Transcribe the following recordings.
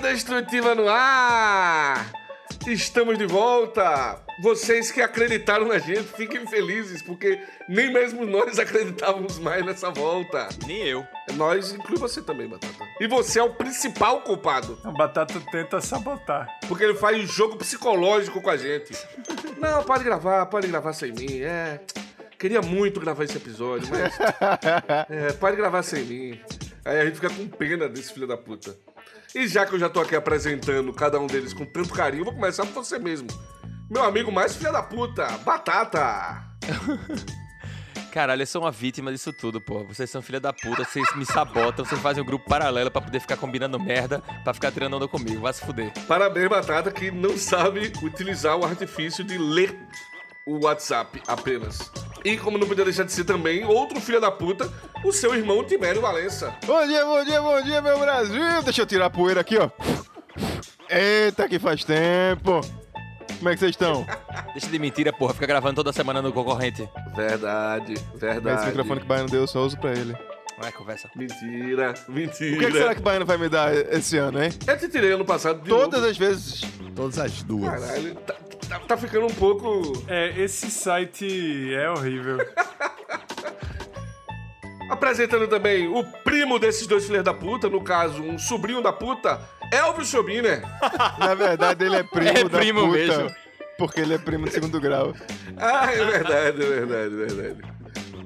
Destrutiva no ar! Estamos de volta! Vocês que acreditaram na gente, fiquem felizes, porque nem mesmo nós acreditávamos mais nessa volta. Nem eu. Nós, inclui você também, Batata. E você é o principal culpado, A Batata tenta sabotar. porque ele faz jogo psicológico com a gente. Não, pode gravar, pode gravar sem mim, é... Queria muito gravar esse episódio, mas... É, pode gravar sem mim. Aí a gente fica com pena desse filho da puta. E já que eu já tô aqui apresentando cada um deles com tanto carinho, vou começar por você mesmo. Meu amigo mais filho da puta, Batata. Caralho, eu sou uma vítima disso tudo, pô. Vocês são filha da puta, vocês me sabotam, vocês fazem um grupo paralelo pra poder ficar combinando merda, pra ficar tirando onda comigo. Vai se fuder. Parabéns, Batata, que não sabe utilizar o artifício de ler o WhatsApp apenas. E como não podia deixar de ser também, outro filho da puta, o seu irmão Tibério Valença. Bom dia, bom dia, bom dia, meu Brasil! Deixa eu tirar a poeira aqui, ó. Eita, que faz tempo! Como é que vocês estão? Deixa de mentira, porra. Fica gravando toda semana no concorrente. Verdade, verdade. Esse microfone que o Baiano deu, eu só uso pra ele. Vai, conversa. Mentira, mentira. O que, é que será que o Baiano vai me dar esse ano, hein? Eu te tirei ano passado de Todas novo. as vezes. Todas as duas. Caralho, tá, tá- tá ficando um pouco... É, esse site é horrível. Apresentando também o primo desses dois filhos da puta, no caso, um sobrinho da puta, Elvis Schobiner. Na verdade, ele é primo É da primo puta. mesmo. Porque ele é primo de segundo grau. Ah, é verdade, é verdade, é verdade.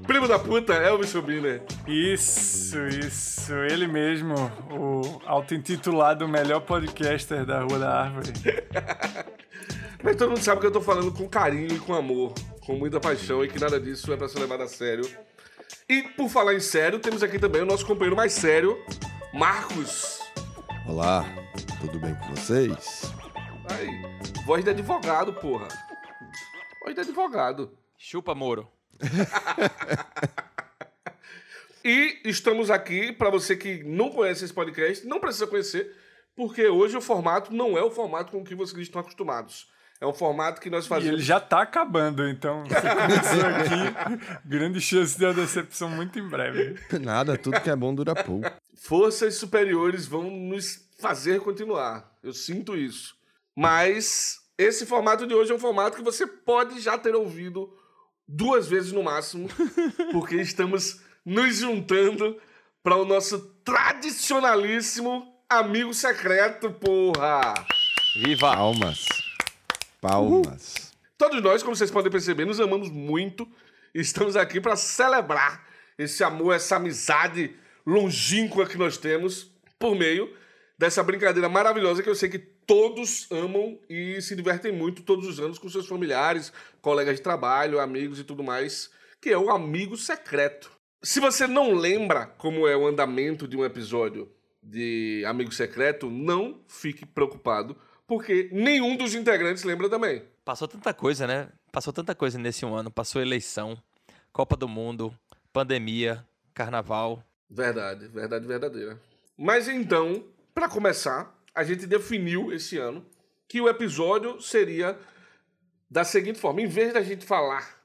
Primo da puta, Elvis Schobiner. Isso, isso. Ele mesmo, o auto-intitulado melhor podcaster da Rua da Árvore. Mas todo mundo sabe que eu tô falando com carinho e com amor, com muita paixão e que nada disso é pra ser levado a sério. E por falar em sério, temos aqui também o nosso companheiro mais sério, Marcos. Olá, tudo bem com vocês? Aí, voz de advogado, porra. Voz de advogado. Chupa, Moro. E estamos aqui, pra você que não conhece esse podcast, não precisa conhecer, porque hoje o formato não é o formato com que vocês estão acostumados. É um formato que nós E fazemos. ele já tá acabando, então você começou aqui. Grande chance de uma decepção muito em breve. Nada, tudo que é bom dura pouco. Forças superiores vão nos fazer continuar. Eu sinto isso. Mas esse formato de hoje é um formato que você pode já ter ouvido duas vezes no máximo, porque estamos nos juntando para o nosso tradicionalíssimo amigo secreto, porra! Viva! Palmas. Palmas. Todos nós, como vocês podem perceber, nos amamos muito e estamos aqui para celebrar esse amor, essa amizade longínqua que nós temos por meio dessa brincadeira maravilhosa que eu sei que todos amam e se divertem muito todos os anos com seus familiares, colegas de trabalho, amigos e tudo mais, que é o amigo secreto. Se você não lembra como é o andamento de um episódio de Amigo Secreto, não fique preocupado, porque nenhum dos integrantes lembra também. Passou tanta coisa, né? Passou tanta coisa nesse um ano. Passou eleição, Copa do Mundo, pandemia, carnaval. Verdade, verdade verdadeira. Mas então, para começar, a gente definiu esse ano que o episódio seria da seguinte forma: em vez da gente falar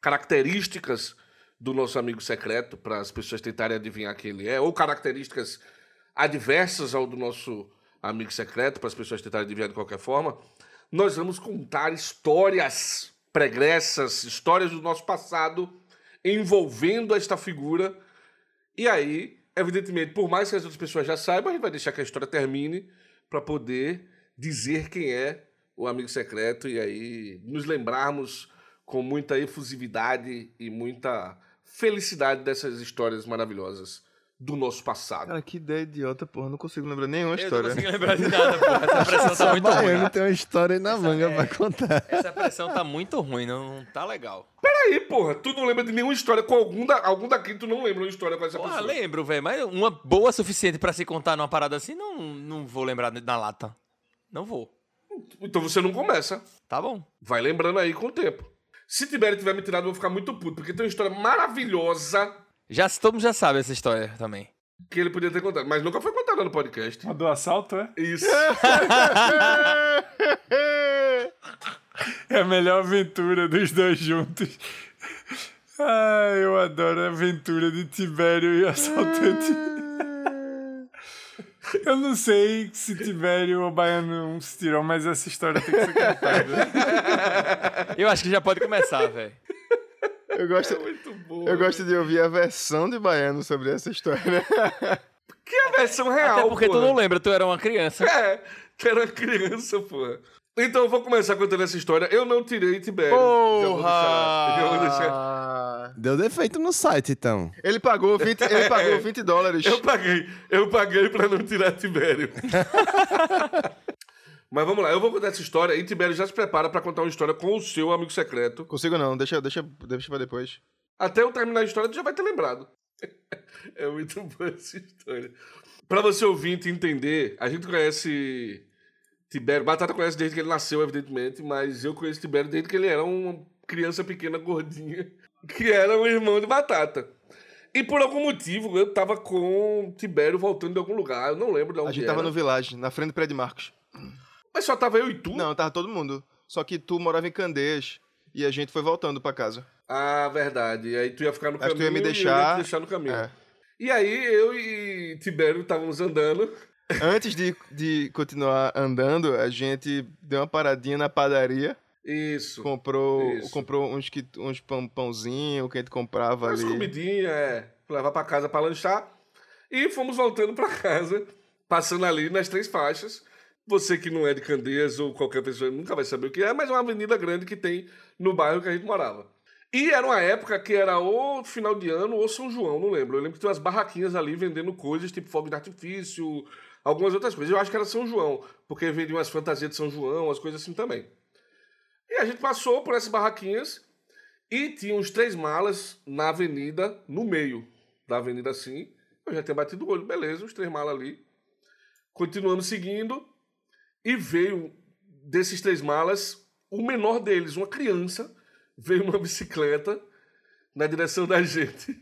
características do nosso amigo secreto para as pessoas tentarem adivinhar quem ele é, ou características adversas ao do nosso amigo secreto para as pessoas tentarem adivinhar de qualquer forma, nós vamos contar histórias pregressas, histórias do nosso passado envolvendo esta figura. E aí, evidentemente, por mais que as outras pessoas já saibam, a gente vai deixar que a história termine para poder dizer quem é o amigo secreto e aí nos lembrarmos com muita efusividade e muita felicidade dessas histórias maravilhosas do nosso passado. Cara, que ideia idiota, porra. Não consigo lembrar nenhuma Eu não história. consigo lembrar de nada, porra. Essa pressão tá muito ruim. baiano tem uma história aí na manga pra contar. Essa pressão tá muito ruim, não, não tá legal. Peraí, porra, tu não lembra de nenhuma história com algum, da, algum daqui, tu não lembra uma história com essa Porra, pessoa. lembro, velho, mas uma boa suficiente pra se contar numa parada assim, não, não vou lembrar na lata. Não vou. Então você não começa. Tá bom. Vai lembrando aí com o tempo. Se Tibério tiver me tirado, eu vou ficar muito puto, porque tem uma história maravilhosa Já, todo mundo já sabe essa história também. que ele podia ter contado, mas nunca foi contada no podcast. A do assalto, é? Isso. É a melhor aventura dos dois juntos. Ai, eu adoro a aventura de Tibério e o assaltante. Eu não sei se Tibério ou Baiano se tirou, mas essa história tem que ser contada. Eu acho que já pode começar, velho. Eu gosto, Muito bom. eu gosto de ouvir a versão de Baiano sobre essa história. Que é a versão real, Até porque tu porra. não lembra, tu era uma criança. É, que era criança, porra. Então eu vou começar contando essa história. Eu não tirei Tibério. Deixar- já vou deixar- Porra! Deu defeito no site, então. Ele pagou 20, ele pagou 20 dólares. Eu paguei, eu paguei pra não tirar Tibério. Mas vamos lá, eu vou contar essa história e Tibério já se prepara pra contar uma história com o seu amigo secreto. Consigo não, deixa, deixa, deixa pra depois. Até eu terminar a história, tu já vai ter lembrado. É muito boa essa história. Pra você ouvinte entender, a gente conhece Tibério. Batata conhece desde que ele nasceu, evidentemente, mas eu conheço Tibério desde que ele era uma criança pequena, gordinha, que era um irmão de Batata. E por algum motivo eu tava com Tibério voltando de algum lugar, eu não lembro de onde A gente tava era. no Village, na frente do prédio Marcos. Mas só tava eu e tu? Não, tava todo mundo. Só que tu morava em Candeias e a gente foi voltando pra casa. Ah, verdade. E aí tu ia ficar no Acho que caminho tu ia me e eu ia deixar- te deixar no caminho. É. E aí eu e Tibério estávamos andando. Antes de, de continuar andando, a gente deu uma paradinha na padaria. Isso. Comprou, Isso. comprou uns, que, uns pão, pãozinho que a gente comprava Umas ali. comidinhas, é. Levar pra casa pra lanchar. E fomos voltando pra casa, passando ali nas três faixas. Você que não é de Candeias ou qualquer pessoa nunca vai saber o que é, mas é uma avenida grande que tem no bairro que a gente morava. E era uma época que era ou final de ano ou São João, não lembro. Eu lembro que tinha umas barraquinhas ali vendendo coisas tipo fogo de artifício, algumas outras coisas. Eu acho que era São João, porque vendiam umas fantasias de São João, as coisas assim também. E a gente passou por essas barraquinhas e tinha uns três malas na avenida, no meio da avenida assim. Eu já tinha batido o olho, beleza, os três malas ali. Continuamos seguindo e veio desses três malas o menor deles, uma criança, veio numa bicicleta na direção da gente.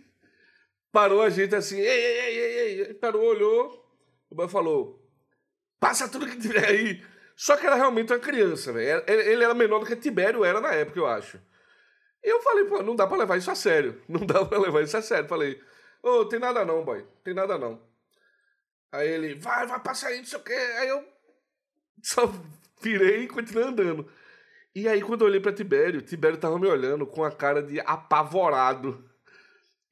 Parou a gente assim, ei, ei, ei, ei. Parou, olhou. O boy falou: passa tudo que tiver aí. Só que era realmente uma criança, velho. Ele era menor do que Tibério era na época, eu acho. E eu falei, pô, não dá pra levar isso a sério. Não dá pra levar isso a sério. Falei, ô, tem nada não, boy. Tem nada não. Aí ele, vai, vai, passa aí, não sei o quê. Aí eu só virei e continuei andando. E aí, quando eu olhei pra Tibério, Tibério tava me olhando com a cara de apavorado.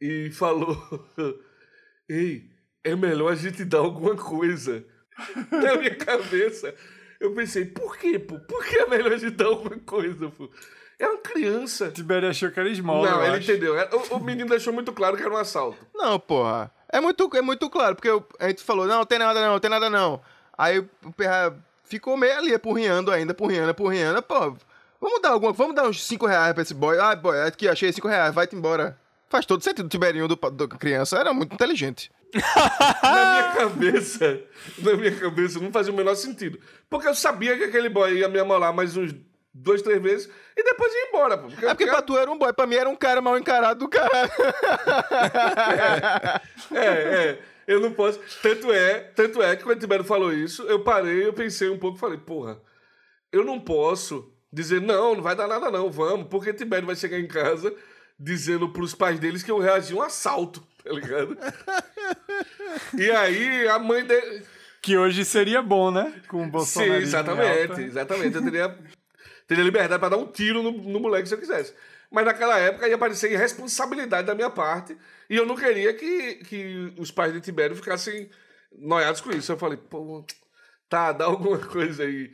E falou: Ei, é melhor a gente dar alguma coisa. Na minha cabeça, eu pensei: por quê, pô? Por que é melhor a gente dar alguma coisa, pô? É uma criança. Tibério achou que era esmola, Não, eu ele acho. entendeu. O, o menino deixou muito claro que era um assalto. Não, porra. É muito, é muito claro, porque eu- a gente falou, não, tem nada não, tem nada não. Aí o Perra ficou meio ali, apurrinhando ainda, apurrinhando, apurrinhando. Pô, vamos dar alguma vamos dar uns 5 reais pra esse boy. Ah, boy, aqui, achei 5 reais, vai-te embora. Faz todo sentido. O Tiberinho do, do criança era muito inteligente. Na minha cabeça, na minha cabeça, não fazia o menor sentido. Porque eu sabia que aquele boy ia me amolar mais uns dois, três vezes e depois ia embora, pô. Porque, É porque pra tu era um boy, pra mim era um cara mal encarado do caralho. É, é. Eu não posso. Tanto é, tanto é que quando o Tibério falou isso, eu parei, eu pensei um pouco e falei, porra, eu não posso dizer, não, não vai dar nada não, vamos, porque Tibério vai chegar em casa dizendo pros pais deles que eu reagi a um assalto, tá ligado? e aí a mãe dele. Que hoje seria bom, né? Com o Sim, Bolsonaro. exatamente, exatamente. Eu teria, teria liberdade para dar um tiro no, no moleque se eu quisesse. Mas naquela época ia parecer irresponsabilidade da minha parte e eu não queria que, que os pais de Tibério ficassem noiados com isso. Eu falei, pô, tá, dá alguma coisa aí.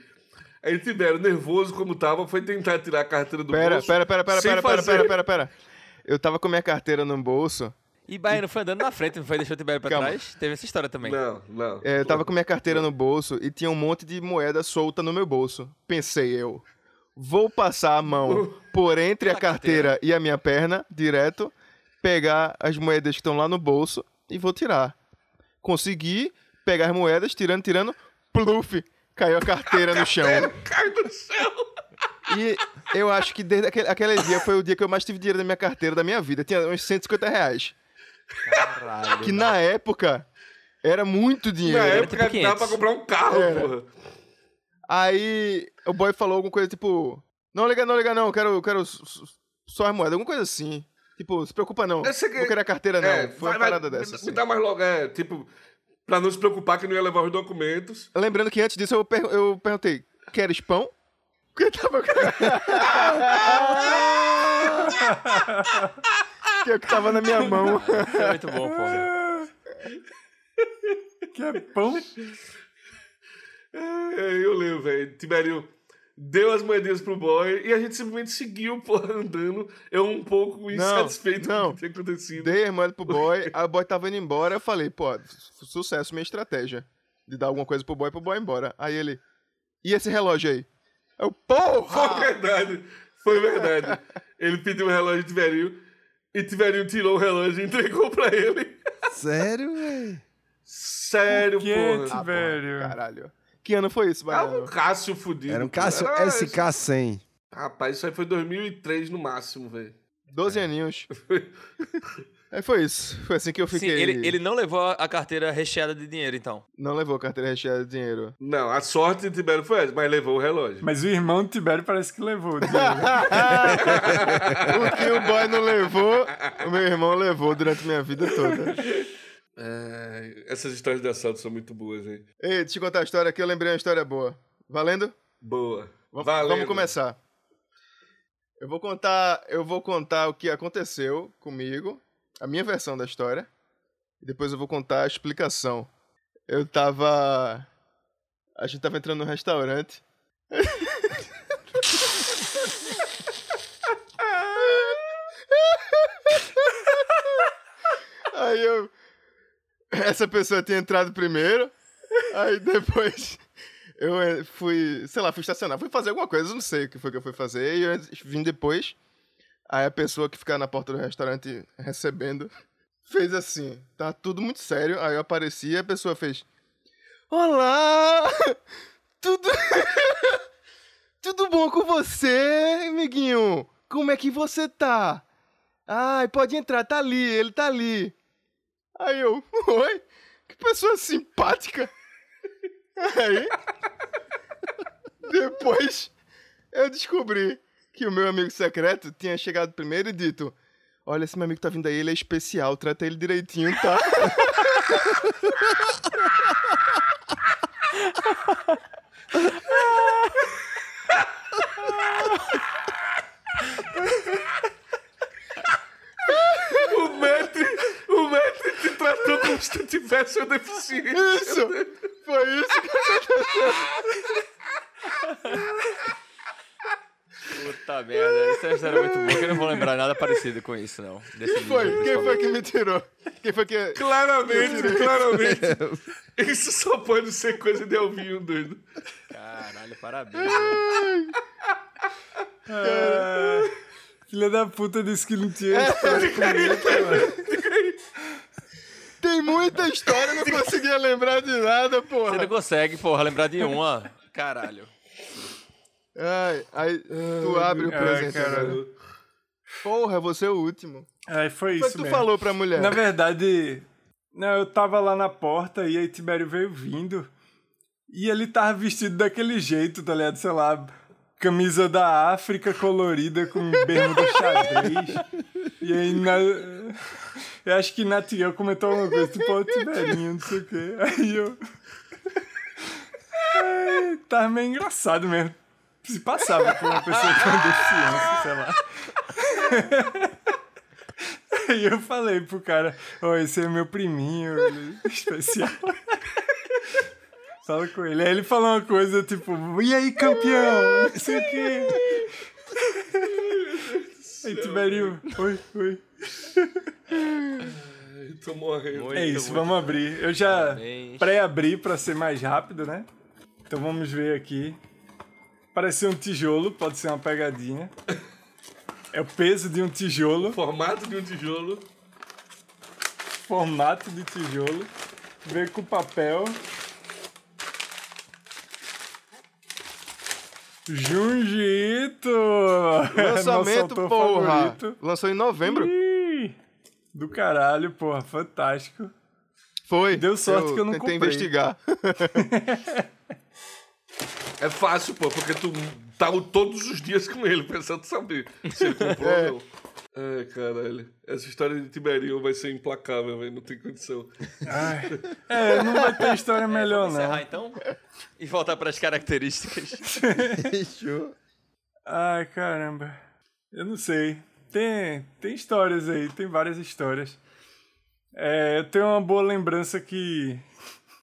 Aí Tibério, nervoso como tava, foi tentar tirar a carteira do Pera, bolso. pera, pera, pera, pera, pera, fazer- pera, pera, pera. Eu tava com minha carteira no bolso. E Baiano foi andando na frente, não foi? Deixou o Tibério pra Calma. trás? Teve essa história também. Não, não. É, eu tava com minha carteira no bolso e tinha um monte de moeda solta no meu bolso. Pensei eu, vou passar a mão por entre a carteira e a minha perna, direto, pegar as moedas que estão lá no bolso e vou tirar. Consegui pegar as moedas, tirando, tirando, pluf, caiu a carteira no chão. Cai do céu! E eu acho que desde aquele, aquele dia foi o dia que eu mais tive dinheiro na minha carteira da minha vida. Tinha uns 150 reais. Caralho. Que na época era muito dinheiro. Na era época tipo dava 500. pra comprar um carro, Era. porra. Aí o boy falou alguma coisa tipo: Não liga, não liga, não, quero, quero só as moedas, alguma coisa assim. Tipo, se preocupa não. Eu que- Não quero a carteira, não. É, Foi vai, uma parada vai, dessa. Me, assim. me dá mais logo, é, tipo, Pra não se preocupar que não ia levar os documentos. Lembrando que antes disso eu, per- eu perguntei, queres pão? Porque tava... que é o que tava na minha mão. É muito bom, porra. Que é pão? É, eu lembro, velho. Tibério deu as moedinhas pro boy e a gente simplesmente seguiu, porra, andando. Eu um pouco insatisfeito não. com o que tinha acontecido. Dei a moeda pro boy, o boy tava indo embora, eu falei, pô, su- sucesso minha estratégia. De dar alguma coisa pro boy pro boy ir embora. Aí ele, e esse relógio aí? Eu, porra! Foi verdade. Foi verdade. Ele pediu um relógio de Tiberinho e Tiberinho tirou o relógio e entregou pra ele. Sério, velho? Sério, Que, porra. velho? Caralho. Que ano foi isso, Ah, um Baiano? Cássio fudido. Era um. Cássio Era- SK100. Rapaz, isso aí foi 2003 no máximo, velho. 12 aninhos. Aí foi isso. Foi assim que eu Sim, fiquei. ele, ele não levou a carteira recheada de dinheiro, então. Não levou carteira recheada de dinheiro. Não, a sorte de Tibério foi essa, mas levou o relógio. Mas o irmão do Tibério parece que levou. O que o boy não levou, o meu irmão levou durante minha vida toda. É, essas histórias de assalto são muito boas, hein? Ei, deixa eu contar a história aqui, eu lembrei uma história boa. Valendo? Boa. V- Valendo. Vamos começar. Eu vou contar, eu vou contar o que aconteceu comigo, a minha versão da história, e depois eu vou contar a explicação. Eu tava a gente tava entrando num restaurante. Aí eu essa pessoa tinha entrado primeiro, aí depois eu eh, fui, sei lá, fui estacionar, fui fazer alguma coisa, não sei o que foi que eu fui fazer, e eu vim depois. Aí a pessoa que fica na porta do restaurante recebendo fez assim, tá tudo muito sério. Aí eu apareci e a pessoa fez: Olá! Tudo. tudo bom com você, amiguinho? Como é que você tá? Ai, pode entrar, tá ali, ele tá ali. Aí eu, oi? Que pessoa simpática. Aí. Depois eu descobri que o meu amigo secreto tinha chegado primeiro e dito: Olha, esse meu amigo tá vindo aí, ele é especial, trata ele direitinho, tá? O mestre, o mestre te tratou como se tu tivesse uma deficiência. Isso! Foi isso que Puta merda, essa história é muito boa, que eu não vou lembrar nada parecido com isso, não. Desse foi. nível, Quem foi que me tirou? Quem foi que. Claramente, claramente. Isso só pode ser coisa de Alvinho, doido. Caralho, parabéns. Ah, filha da puta disse que não tinha história comigo, mano. Muita história, não conseguia lembrar de nada, Você porra. não consegue, porra, lembrar de uma. Caralho. Ai, aí tu abre o Ai, presente caralho. agora. Porra, você é o último. Aí foi O que isso tu mesmo. falou pra mulher? Na verdade, não, eu tava lá na porta e aí Tibério veio vindo. E ele tava vestido daquele jeito, tá ligado? Sei lá, camisa da África colorida com bermuda xadrez. e aí, na... eu acho que Natiel comentou alguma coisa, tipo, ó, Tiberinho, não sei o quê. Aí eu. Ai, tava meio engraçado mesmo. Se passava por uma pessoa com deficiência, sei lá. Aí eu falei pro cara, ó, esse é meu priminho, é especial. Fala com ele. Aí ele falou uma coisa tipo, e aí, campeão? Não sei o quê. Aí Tiberinho, oi, oi. Tô morrendo. Muito, É isso, muito vamos abrir. Eu já pré-abri pra ser mais rápido, né? Então vamos ver aqui. Parece ser um tijolo, pode ser uma pegadinha. É o peso de um tijolo, Formato de um tijolo. formato de tijolo. Veio com papel. Junjito! Lançamento, porra. favorito. Lançou em novembro. Ih, Do caralho, porra, fantástico. Foi. Deu sorte que eu não tentei comprei. investigar. É fácil, pô, porque tu tá todos os dias com ele, pensando saber se ele comprou ou não. Ai, caralho. Essa história de Tiberinho vai ser implacável, velho. Não tem condição. Ai. É, não vai ter história melhor, Encerrar não. então e voltar para as características. Fechou. Ai, caramba. Eu não sei. Tem, tem histórias aí, tem várias histórias. É, eu tenho uma boa lembrança que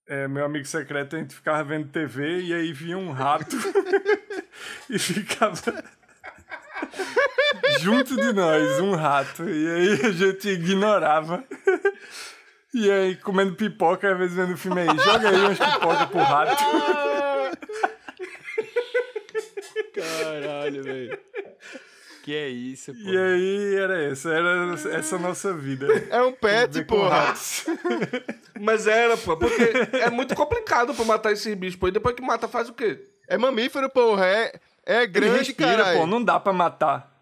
é, meu amigo secreto, a gente ficava vendo TV e aí vinha um rato e ficava junto de nós, um rato. E aí a gente ignorava. E aí, comendo pipoca, às vezes vendo o filme aí, joga aí umas pipocas pro rato. Caralho, velho. Que é isso, pô. E aí era essa, era essa nossa vida. É um pet, porra. Mas era, pô, porque é muito complicado pra matar esses bichos, pô. E depois que mata, faz o quê? É mamífero, porra. É, é grande, respira, cara. pô, não dá pra matar.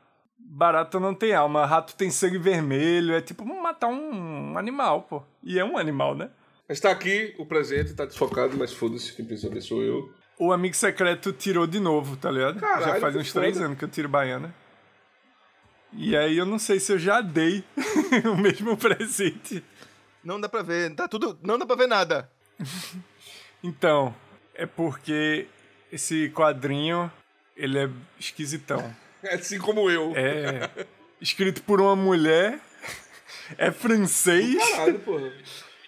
Barata não tem alma, rato tem sangue vermelho, é tipo matar um animal, pô. E é um animal, né? Mas tá aqui o presente, tá desfocado, mas foda-se, quem precisa ver sou eu. O amigo secreto tirou de novo, tá ligado? Caralho, já faz uns três foda. anos que eu tiro baiana. E aí eu não sei se eu já dei o mesmo presente. Não dá pra ver. Tá tudo. Não dá pra ver nada. Então, é porque esse quadrinho, ele é esquisitão. Assim como eu. É escrito por uma mulher, é francês Caralho, porra.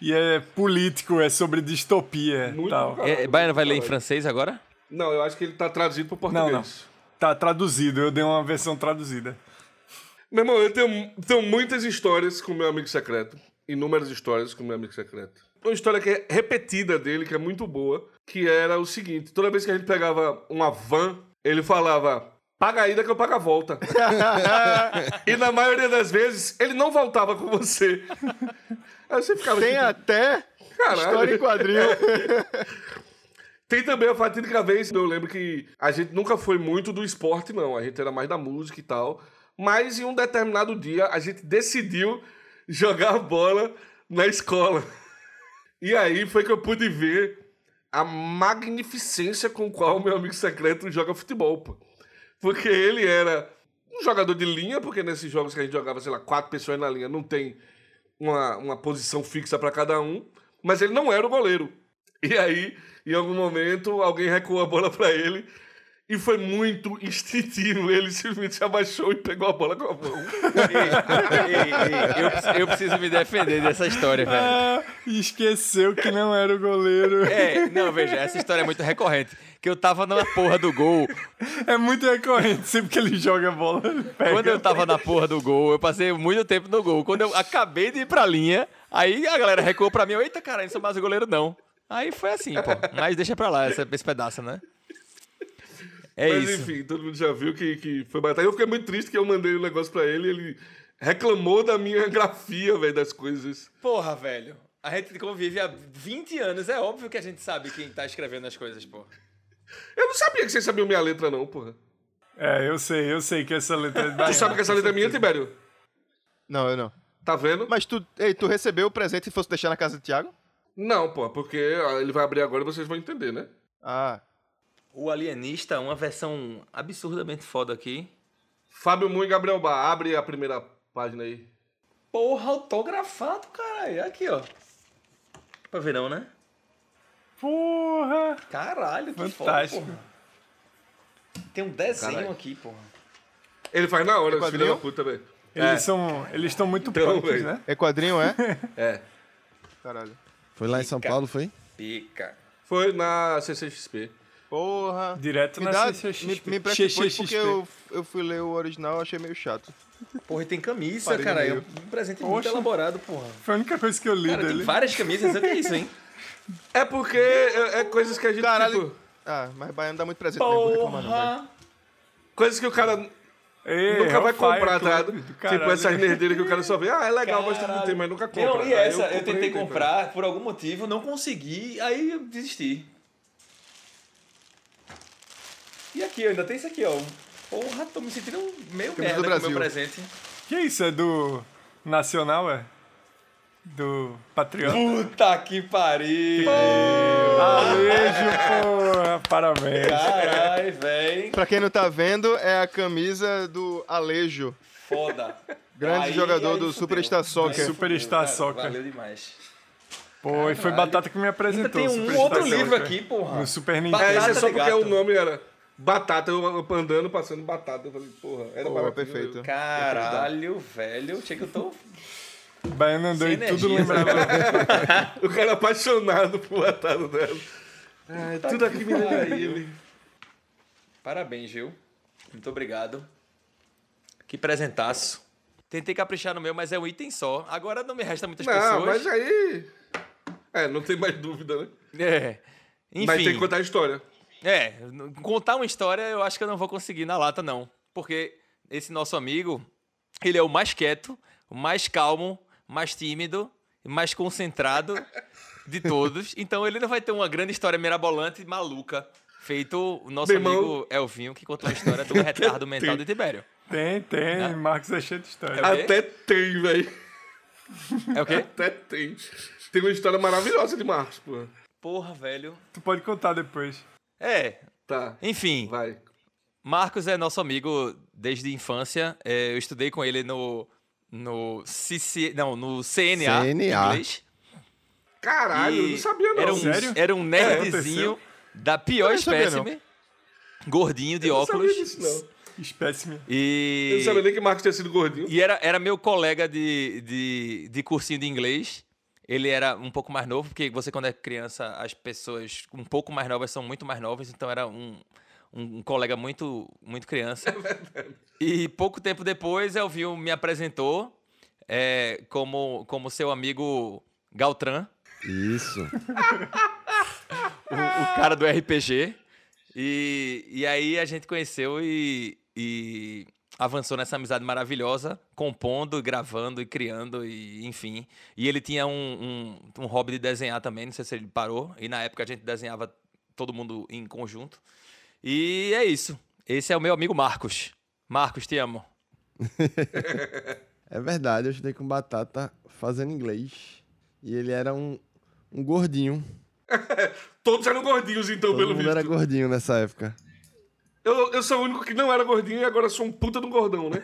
e é político, é sobre distopia Muito tal. do caralho. É, Baiano vai ler em francês agora? Não, eu acho que ele tá traduzido pro Não, português. não. Tá traduzido, eu dei uma versão traduzida. Meu irmão, eu tenho, tenho muitas histórias com meu amigo secreto. Inúmeras histórias com meu amigo secreto. Uma história que é repetida dele, que é muito boa, que era o seguinte: toda vez que a gente pegava uma van, ele falava. Paga a ida que eu pago a volta. e na maioria das vezes, ele não voltava com você. Aí você ficava Tem tipo, até Caralho. história em quadrinho. Tem também a fatídica vez, eu lembro que a gente nunca foi muito do esporte, não. A gente era mais da música e tal. Mas em um determinado dia, a gente decidiu jogar bola na escola. E aí foi que eu pude ver a magnificência com qual meu amigo secreto joga futebol, pô. Porque ele era um jogador de linha, porque nesses jogos que a gente jogava, sei lá, quatro pessoas na linha, não tem uma, uma posição fixa pra cada um. Mas ele não era o goleiro. E aí, em algum momento, alguém recuou a bola pra ele e foi muito instintivo. Ele simplesmente se abaixou e pegou a bola com a mão. Ei, ei, ei, eu, preciso- eu preciso me defender dessa história, velho. Ah, e esqueceu que não era o goleiro. É, não, veja, essa história é muito recorrente. Que eu tava na porra do gol. É muito recorrente, sempre que ele joga bola, ele pega. Quando eu tava na porra do gol, eu passei muito tempo no gol. Quando eu acabei de ir pra linha, aí a galera recuou pra mim. Eita, cara, não sou mais o goleiro, não. Aí foi assim, pô. Mas deixa pra lá essa- esse pedaço, né? É Mas isso. enfim, todo mundo já viu que, que foi batalha. Eu fiquei muito triste que eu mandei o um negócio pra ele e ele reclamou da minha grafia, velho, das coisas. Porra, velho. A gente convive há 20 anos. É óbvio que a gente sabe quem tá escrevendo as coisas, pô. Eu não sabia que vocês sabiam minha letra, não, porra. É, eu sei, eu sei que essa letra é Tu baiana. sabe que essa letra é minha, Tibério? Não, eu não. Tá vendo? Mas tu, ei, tu recebeu o presente e fosse deixar na casa do Thiago? Não, pô, porque ele vai abrir agora e vocês vão entender, né? Ah. O Alienista, uma versão absurdamente foda aqui. Fábio Mu e Gabriel Bar, abre a primeira página aí. Porra, autografado, caralho. Aqui, ó. Pra ver não, né? Porra! Caralho, que Fantástico. foda, porra. Tem um desenho Caralho. aqui, porra. Ele faz na hora, É esse filho quadrinho? da puta, velho. Eles É. são. Eles estão muito Então, velho. né? É quadrinho, é? É. Caralho. Foi lá em São Paulo, foi? Pica. Foi na CCXP. Porra. Direto Me na dá, CCXP. me, me CCXP. porque eu, eu fui ler o original e achei meio chato. Porra, e tem camisa, Parei cara. É um presente muito Poxa. elaborado, porra. Foi a única coisa que eu li Cara, tem dele. várias camisas. Que é isso, hein? É porque é, é coisas que a gente. Caralho. Tipo, Ah, mas Baiano dá muito presente mesmo, vou reclamar não. Porra. coisas que o cara Ei, nunca vai comprar, tá? Tipo, caralho. essas nerdeiras que o cara só vê. Ah, é legal, gosto de Caralho. ter, mas nunca compra. Não, e essa, eu, comprei, tentei comprei. comprar, por algum motivo, não consegui, aí eu desisti. E aqui, ainda tem isso aqui, ó. Porra, tô me sentindo meio Camisa merda do com o meu Brasil. presente. Que isso? É do Nacional, é? Do Patriota? Puta que pariu! Alejo, porra! Parabéns. Caralho, véi. Pra quem não tá vendo, é a camisa do Alejo. Foda. Grande Aí- jogador aí do. Superstar Soccer. Superstar Soccer. Valeu demais. Pô, e foi Batata que me Ainda apresentou. tem um Superstar outro Soccer. livro aqui, porra. No Super É, Nintendo. isso é Batata só de porque gato. o nome era Batata, eu andando, passando batata. Eu falei, porra, era Pô, perfeito. eu- Caralho, velho. Chega que eu tô. Baiano andou e tudo lembrava. O cara apaixonado por batata dela. Ai, tudo aqui me ele. Parabéns, Gil. Muito obrigado. Que presentaço. Tentei caprichar no meu, mas é um item só. Agora não me resta muitas Não, pessoas. mas aí... É, não tem mais dúvida, né? É. Enfim. Mas tem que contar a história. É, contar uma história eu acho que eu não vou conseguir na lata, não. Porque esse nosso amigo, ele é o mais quieto, o mais calmo, mais tímido, e mais concentrado de todos. Então ele não vai ter uma grande história mirabolante e maluca, feito o nosso Meu irmão- amigo Elvinho, que contou a história do retardo mental de Tibério. Tem, tem. Marcos é cheio de história. É? Até tem, velho. É o quê? Até tem. Tem uma história maravilhosa de Marcos, porra. Porra, velho. Tu pode contar depois. É, Tá, enfim. vai. Marcos é nosso amigo desde a infância. É, eu estudei com ele no no CC, não, no CNA, CNA. inglês. Caralho, eu E não sabia não. Era um, Sério? Era um nerdzinho da pior Eu não sabia, espécime. Gordinho de Eu não óculos. sabia disso, não. Espécime. Eu E, não sabia nem que Marcos tinha sido gordinho. e era, era meu colega de, de, de cursinho de inglês. Ele era um pouco mais novo, porque você, quando é criança, as pessoas um pouco mais novas são muito mais novas, então era um, um, um colega muito, muito criança. e pouco tempo depois, Elvinho me apresentou é, como, como seu amigo Galtran. Isso. o, o cara do RPG. E, e aí a gente conheceu e, e avançou nessa amizade maravilhosa, compondo, gravando e criando, e enfim. E ele tinha um, um, um hobby de desenhar também, não sei se ele parou. E na época a gente desenhava todo mundo em conjunto. E é isso. Esse é o meu amigo Marcos. Marcos, te amo. É verdade, eu estudei com batata fazendo inglês. E ele era um, um gordinho. Todos eram gordinhos, então, Todo pelo mundo visto. era gordinho nessa época. Eu, eu sou o único que não era gordinho e agora sou um puta de um gordão, né?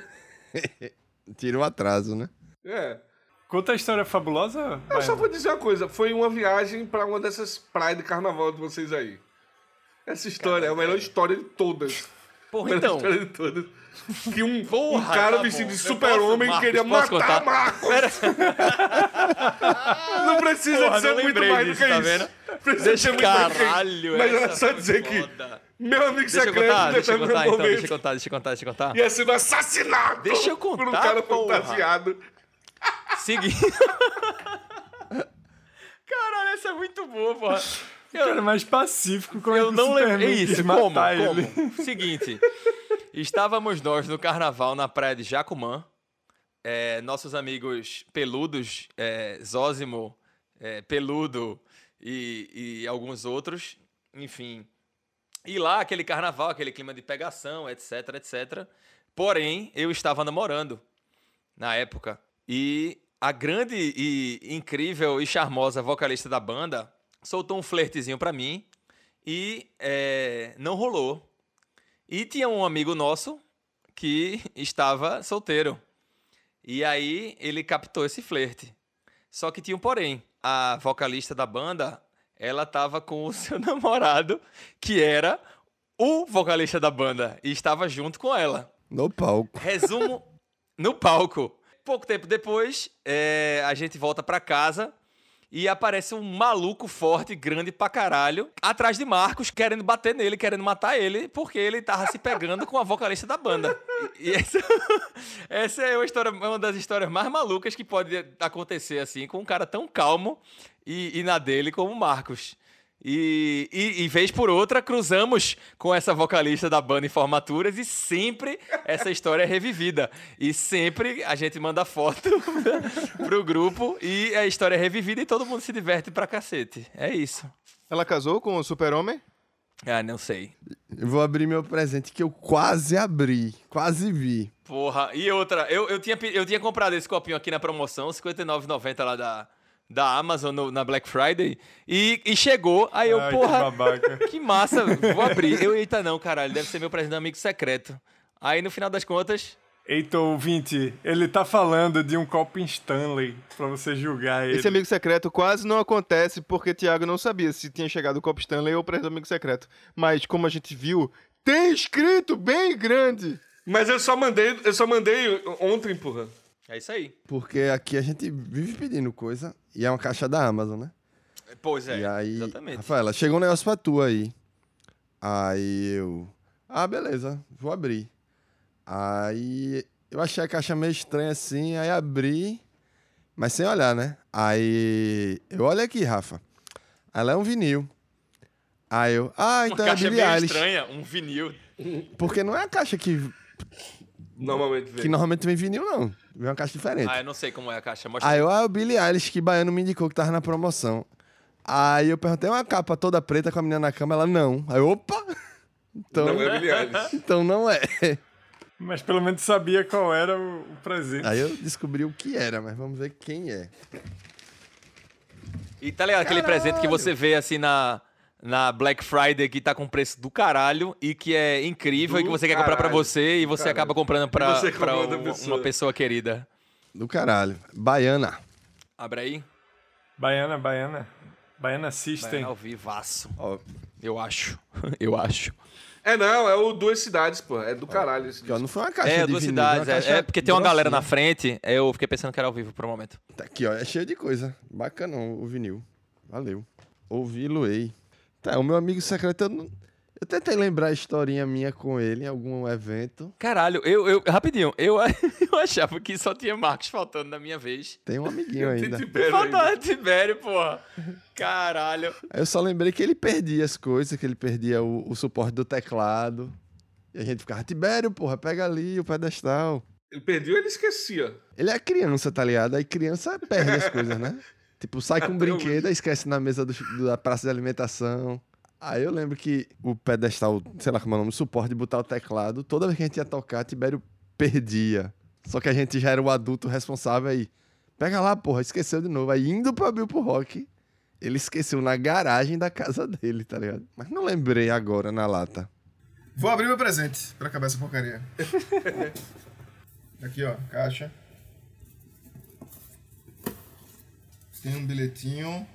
Tira o atraso, né? É. Conta a história fabulosa. Eu só vou dizer uma coisa. Foi uma viagem pra uma dessas praias de carnaval de vocês aí. Essa história é a melhor história de todas. Porra, Melhor então. história de todas. Que um, Porra, um cara tá vestido de super-homem queria Marcos, matar contar? Marcos. Não precisa Porra, de ser não muito mais disso, do que tá isso. vendo? Deixa que caralho, Mas era essa só dizer que foda. meu amigo Deixa eu secreto, contar, em deixa eu contar, então, momento, deixa eu contar, deixa eu contar, deixa eu contar. ia sendo assassinado Deixa eu por um contar, cara porra. fantasiado. Seguinte. Caralho, essa é muito boa, porra. O cara mais pacífico. Como é Eu que não lembrei quis isso. Como? matar Como? ele? Seguinte. Estávamos nós no carnaval na praia de Jacumã. É, nossos amigos peludos, é, Zózimo, é, Peludo e, e alguns outros. Enfim. E lá, aquele carnaval, aquele clima de pegação, etc, etc. Porém, eu estava namorando na época. E a grande e incrível e charmosa vocalista da banda soltou um flertezinho pra mim e é, não rolou. E tinha um amigo nosso que estava solteiro. E aí ele captou esse flerte. Só que tinha um porém. A vocalista da banda, ela tava com o seu namorado, que era o vocalista da banda, e estava junto com ela. No palco. Resumo no palco. Pouco tempo depois, é, a gente volta pra casa e aparece um maluco forte, grande pra caralho, atrás de Marcos, querendo bater nele, querendo matar ele, porque ele tava se pegando com a vocalista da banda. E, essa, essa é uma, história, uma das histórias mais malucas que pode acontecer assim, com um cara tão calmo e, e na dele como o Marcos. E, e, e vez por outra, cruzamos com essa vocalista da banda em formaturas e sempre essa história é revivida. E sempre a gente manda foto pro grupo e a história é revivida e todo mundo se diverte pra cacete. É isso. Ela casou com o super-homem? Ah, não sei. Eu vou abrir meu presente que eu quase abri. Quase vi. Porra, e outra, eu, eu, tinha, eu tinha comprado esse copinho aqui na promoção, R$ 59,90 lá da, da Amazon no- na Black Friday, e, e chegou, aí eu, Ai, porra, que. Que massa, vou abrir. Eu, eita não, caralho, deve ser meu presente do amigo secreto. Aí no final das contas, Eita, ouvinte, ele tá falando de um copo Stanley pra você julgar ele. Esse amigo secreto quase não acontece porque Thiago não sabia se tinha chegado o Copo Stanley ou para amigo secreto. Mas como a gente viu, tem escrito bem grande. Mas eu só mandei, eu só mandei ontem, porra. É isso aí. Porque aqui a gente vive pedindo coisa e é uma caixa da Amazon, né? Pois é, e aí, exatamente. Rafaela, chegou um negócio pra tu aí. Aí eu. Ah, beleza, vou abrir. Aí eu achei a caixa meio estranha assim, aí abri, mas sem olhar, né? Aí eu olho aqui, Rafa. Ela é um vinil. Aí eu, ah, então Uma é caixa Billie meio Eilish. estranha, um vinil. Porque não é a caixa que, Normalmente vem. que normalmente vem vinil, não. Vem uma caixa diferente. Ah, eu não sei como é a caixa. Mostra Aí eu, ah, o Billie Eilish, que baiano me indicou que tava na promoção. Aí eu perguntei, uma capa toda preta com a menina na cama? Ela, não. Aí eu, opa! Então Não é Billie Eilish. então não é. Mas pelo menos sabia qual era o, o presente. Aí eu descobri o que era, mas vamos ver quem é. E tá ligado aquele presente que você vê assim na, na Black Friday que tá com preço do caralho e que é incrível Do e que você quer comprar pra caralho, você e você caralho. acaba comprando pra, você pra comprou da um- pessoa. uma pessoa querida. Do caralho. Baiana. Abre aí. Baiana, baiana. Baiana System. Vai ao vivaço. Ó, Eu acho. Eu acho. É não, é o Duas Cidades, pô. É do caralho esse não foi uma caixa É, de duas vinil, cidades. É, caixa é porque tem uma galera na frente. Eu fiquei pensando que era ao vivo por um momento. Tá aqui, ó. É cheio de coisa. Bacana o vinil. Valeu. Ouvi Luei. Tá, o meu amigo secreto, eu, não- eu tentei lembrar a historinha minha com ele em algum evento. Caralho, eu, eu rapidinho, eu, eu achava que só tinha Marcos faltando na minha vez. Tem um amiguinho ainda. Faltava. Tibério, porra. Caralho. Aí eu só lembrei que ele perdia as coisas, que ele perdia o, o suporte do teclado. E a gente ficava, Tibério, porra, pega ali o pedestal. Ele perdeu ele esquecia. Ele é criança, tá ligado? Aí criança perde as coisas, né? Tipo, sai com um brinquedo, aí esquece na mesa do- da praça de alimentação. Aí eu lembro que o pedestal, sei lá como é o nome, o suporte de botar o teclado, toda vez que a gente ia tocar, Tibério perdia. Só que a gente já era o adulto responsável aí. Pega lá, porra, esqueceu de novo. Aí indo pra Bilbo Rock, ele esqueceu na garagem da casa dele, tá ligado? Mas não lembrei agora na lata. Vou abrir meu presente pra acabar essa porcaria. Aqui, ó, caixa. Tem um bilhetinho.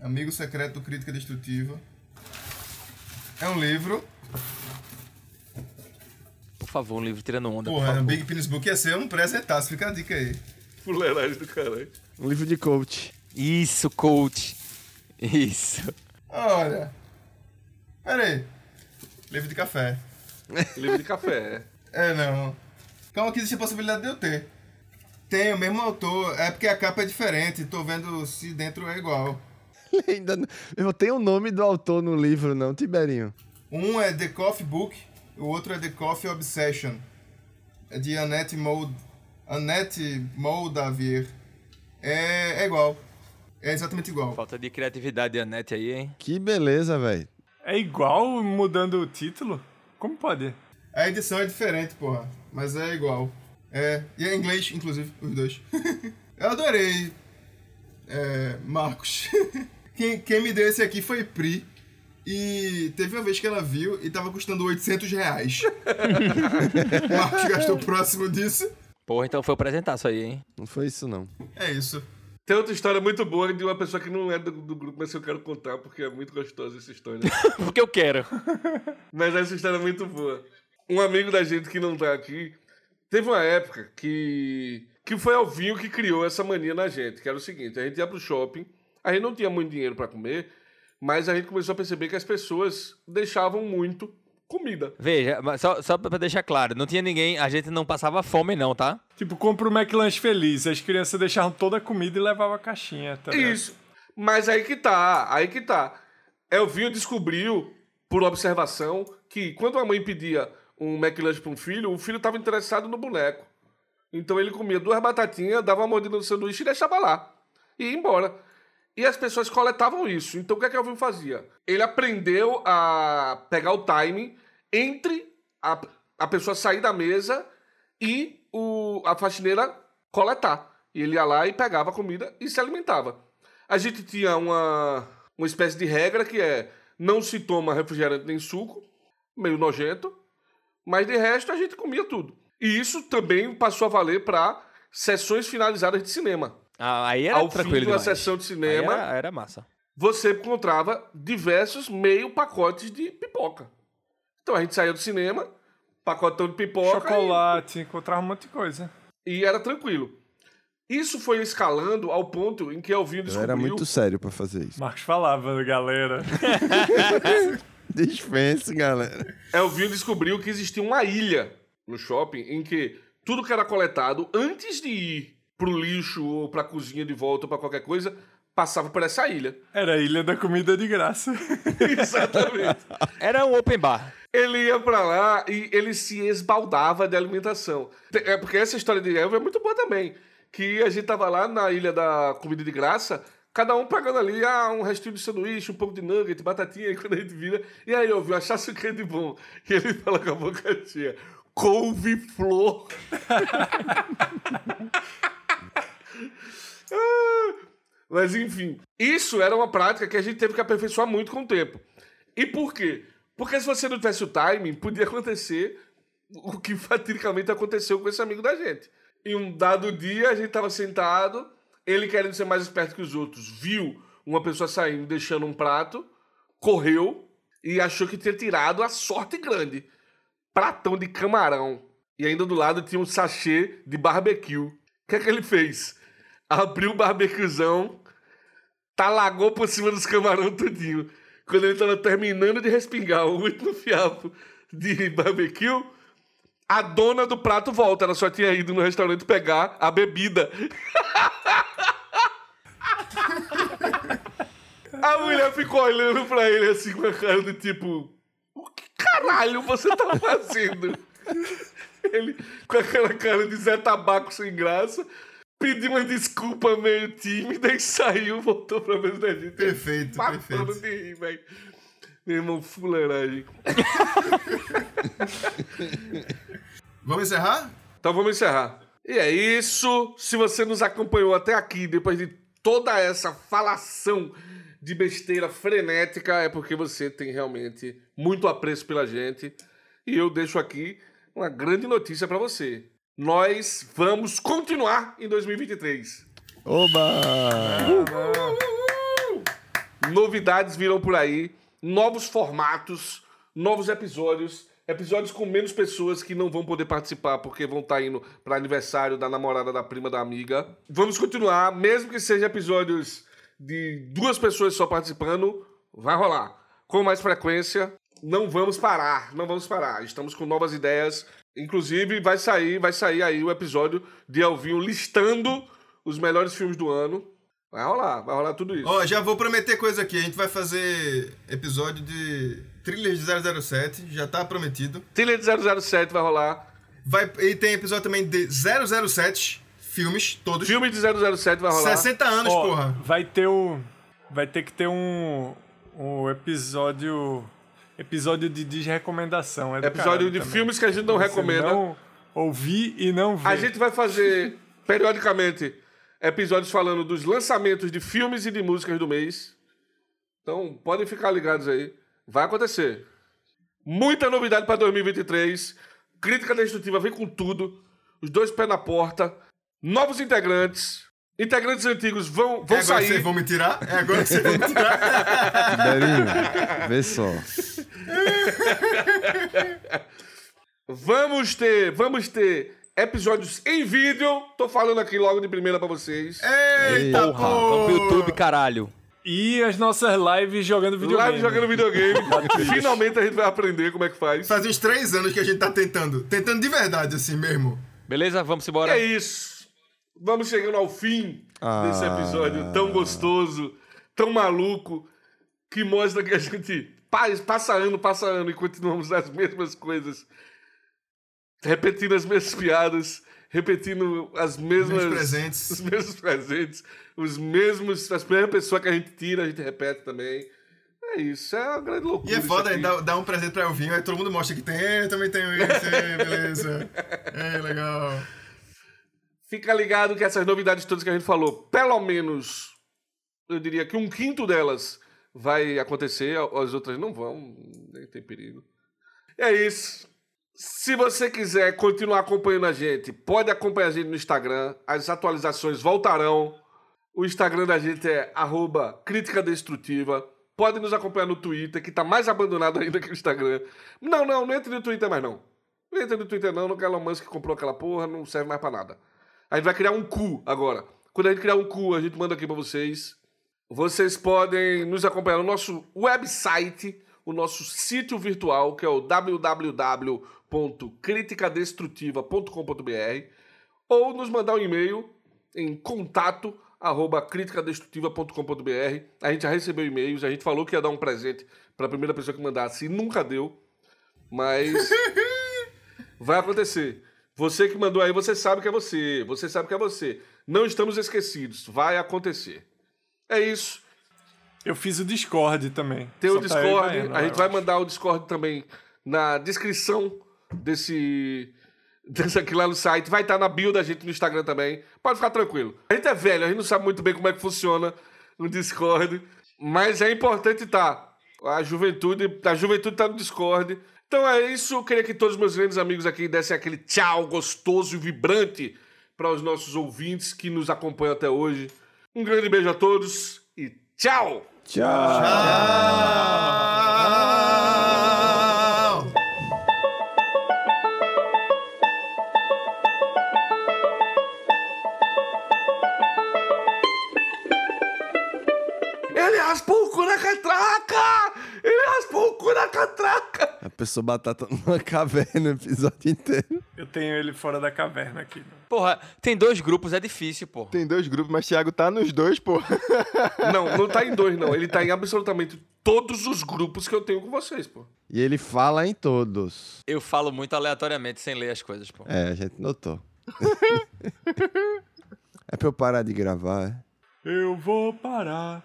Amigo secreto do Crítica Destrutiva. É um livro. Por favor, um livro tirando onda. por Porra, favor. no Big Penis Book ia ser um presentaço. Fica a dica aí. Fuleiragem do caralho. Um livro de coach. Isso, coach. Isso. Olha. Pera aí. Livro de café. Livro de café. É, não. Calma que existe a possibilidade de eu ter. Tem o mesmo autor. É porque a capa é diferente. Tô vendo se dentro é igual. Ainda não... Eu tenho o nome do autor no livro, não, Tiberinho. Um é The Coffee Book, o outro é The Coffee Obsession. É de Annette Mold... Annette Moldavier. É, é igual. É exatamente igual. Falta de criatividade da net aí, hein? Que beleza, velho. É igual mudando o título? Como pode? A edição é diferente, porra. Mas é igual. É. E é em inglês, inclusive, os dois. Eu adorei. É, Marcos. quem, quem me deu esse aqui foi Pri. E teve uma vez que ela viu e tava custando 800 reais. Marcos gastou próximo disso. Porra, então foi apresentar isso aí, hein? Não foi isso, não. É isso. Tem outra história muito boa de uma pessoa que não é do, do grupo, mas eu quero contar porque é muito gostosa essa história. Porque eu quero. Mas essa história é muito boa. Um amigo da gente que não tá aqui, teve uma época que, que foi Alvinho que criou essa mania na gente, que era o seguinte, a gente ia pro shopping, a gente não tinha muito dinheiro pra comer, mas a gente começou a perceber que as pessoas deixavam muito comida. Veja, só, só pra deixar claro, não tinha ninguém, a gente não passava fome não, tá? Tipo, compra o McLanche feliz. As crianças deixavam toda a comida e levavam a caixinha. Tá? Isso. Mas aí que tá, aí que tá. Elvinho descobriu, por observação, que quando a mãe pedia um McLanche para um filho, o filho estava interessado no boneco. Então ele comia duas batatinhas, dava uma mordida no sanduíche e deixava lá. E ia embora. E as pessoas coletavam isso. Então o que é que Elvinho fazia? Ele aprendeu a pegar o timing entre a, a pessoa sair da mesa e o, a faxineira coletar. E ele ia lá e pegava a comida e se alimentava. A gente tinha uma, uma espécie de regra que é não se toma refrigerante nem suco, meio nojento, mas de resto a gente comia tudo. E isso também passou a valer para sessões finalizadas de cinema. Ah, aí era Ao tranquilo fim de uma demais. sessão de Aí cinema, era, era massa. você encontrava diversos meio pacotes de pipoca. Então a gente saía do cinema, pacotão de pipoca Chocolate, encontrava um monte de coisa. e, e era tranquilo. Isso foi escalando ao ponto em que Elvinho Eu descobriu... era muito sério pra fazer isso. Marcos falava, galera. Dispense, galera. Elvinho descobriu que existia uma ilha no shopping em que tudo que era coletado antes de ir pro lixo ou pra cozinha de volta ou pra qualquer coisa, passava por essa ilha. Era a ilha da comida de graça. Exatamente. Era um open bar. Ele ia pra lá e ele se esbaldava de alimentação. É porque essa história de Elvio é muito boa também. Que a gente tava lá na ilha da comida de graça, cada um pagando ali ah, um restinho de sanduíche, um pouco de nugget, batatinha, e quando a gente vira. E aí, Elvio, achasse o que de bom? E ele fala com a boca cheia: couve-flor. Ah, Mas enfim, isso era uma prática que a gente teve que aperfeiçoar muito com o tempo. E por quê? Porque se você não tivesse o timing, podia acontecer o que fatiricamente aconteceu com esse amigo da gente. Em um dado dia, a gente tava sentado, ele querendo ser mais esperto que os outros, viu uma pessoa saindo, deixando um prato, correu e achou que tinha tirado a sorte grande. Pratão de camarão. E ainda do lado tinha um sachê de barbecue. O que é que ele fez? Abriu o barbecuezão, talagou por cima dos camarão tudinho. Quando ele tava terminando de respingar o último fiapo de barbecue, a dona do prato volta. Ela só tinha ido no restaurante pegar a bebida. A mulher ficou olhando pra ele assim com a cara do tipo: O que caralho você tá fazendo? Ele, com aquela cara de Zé Tabaco sem graça, pediu uma desculpa meio tímida e saiu, voltou pra mesa da gente. Perfeito, perfeito. de rir, velho. Meu irmão, fuleiragem. Vamos encerrar? Então vamos encerrar. E é isso. Se você nos acompanhou até aqui, depois de toda essa falação de besteira frenética, é porque você tem realmente muito apreço pela gente. E eu deixo aqui uma grande notícia pra você. Nós vamos continuar em 2023. Oba! Novidades virão por aí, novos formatos, novos episódios, episódios com menos pessoas que não vão poder participar porque vão estar indo para aniversário da namorada da prima da amiga. Vamos continuar, mesmo que sejam episódios de duas pessoas só participando, vai rolar. Com mais frequência, não vamos parar, não vamos parar. Estamos com novas ideias. Inclusive, vai sair, vai sair aí o episódio de Elvinho listando os melhores filmes do ano. Vai rolar, vai rolar tudo isso. Ó, já vou prometer coisa aqui. A gente vai fazer episódio de trilhas de 007, já tá prometido. Trilha de 007 vai rolar. Vai, e tem episódio também de 007, filmes, todos. Filme de 007 vai rolar. 60 anos, Ó, porra. Vai ter o. Vai ter que ter um. Um episódio. Episódio de desrecomendação. É do Episódio de também. filmes que a gente não Você recomenda. Não ouvir e não ver. A gente vai fazer, periodicamente, episódios falando dos lançamentos de filmes e de músicas do mês. Então, podem ficar ligados aí. Vai acontecer. Muita novidade para 2023. Crítica Destrutiva vem com tudo. Os dois pés na porta. Novos integrantes. Integrantes antigos vão, É vão agora que sair. vocês vão me tirar? É agora que vocês vão me tirar? Vê só. Vamos ter, vamos ter episódios em vídeo. Tô falando aqui logo de primeira pra vocês. Eita, Porra, vamos pro porra! YouTube, caralho. E as nossas lives jogando videogame. Live jogando videogame. Finalmente a gente vai aprender como é que faz. Faz uns três anos que a gente tá tentando. Tentando de verdade, assim mesmo. Beleza? Vamos E embora. é isso. Vamos chegando ao fim Ah. desse episódio tão gostoso, tão maluco, que mostra que a gente pa- passa ano, passa ano e continuamos as mesmas coisas. Repetindo as mesmas piadas, repetindo as mesmas. Meus presentes. Os mesmos presentes, os mesmos. As mesmas pessoas que a gente tira, a gente repete também. É isso, é uma grande loucura. E é foda, dá, dá um presente pra Elvinho, aí todo mundo mostra que tem. Eu também tenho isso, beleza. É, legal. Fica ligado que essas novidades todas que a gente falou, pelo menos, eu diria que um quinto delas vai acontecer, as outras não vão, nem tem perigo. É isso. Se você quiser continuar acompanhando a gente, pode acompanhar a gente no Instagram. As atualizações voltarão. O Instagram da gente é arroba crítica destrutiva. Pode nos acompanhar no Twitter, que tá mais abandonado ainda que o Instagram. Não, não, não entre no Twitter mais não. Não entre no Twitter não, no Elon Musk comprou aquela porra, não serve mais pra nada. A gente vai criar um cu agora. Quando a gente criar um cu, a gente manda aqui pra vocês. Vocês podem nos acompanhar no nosso website, o nosso sítio virtual, que é o www.criticadestrutiva.com.br ou nos mandar um e-mail em contato arroba criticadestrutiva.com.br. A gente já recebeu e-mails, a gente falou que ia dar um presente para a primeira pessoa que mandasse e nunca deu. Mas vai acontecer. Você que mandou aí, você sabe que é você. Você sabe que é você. Não estamos esquecidos. Vai acontecer. É isso. Eu fiz o Discord também. Tem o Só tá eu e Discord. Baiano, a gente eu vai acho. mandar o Discord também na descrição desse. Desse aqui lá no site. Vai estar na bio da gente no Instagram também. Pode ficar tranquilo. A gente é velho, a gente não sabe muito bem como é que funciona no Discord. Mas é importante estar. A juventude, a juventude tá no Discord. Então é isso. Eu queria que todos os meus grandes amigos aqui dessem aquele tchau gostoso e vibrante para os nossos ouvintes que nos acompanham até hoje. Um grande beijo a todos e tchau! Ele raspou o cu na catraca! Ele raspou o cu na catraca! Pessoa batata numa caverna o episódio inteiro. Eu tenho ele fora da caverna aqui. né? Porra, tem dois grupos, é difícil, pô. Tem dois grupos, mas Thiago tá nos dois, pô. Não, não tá em dois, não. Ele tá em absolutamente todos os grupos que eu tenho com vocês, pô. E ele fala em todos. Eu falo muito aleatoriamente sem ler as coisas, pô. É, a gente notou. é pra eu parar de gravar, é? Eu vou parar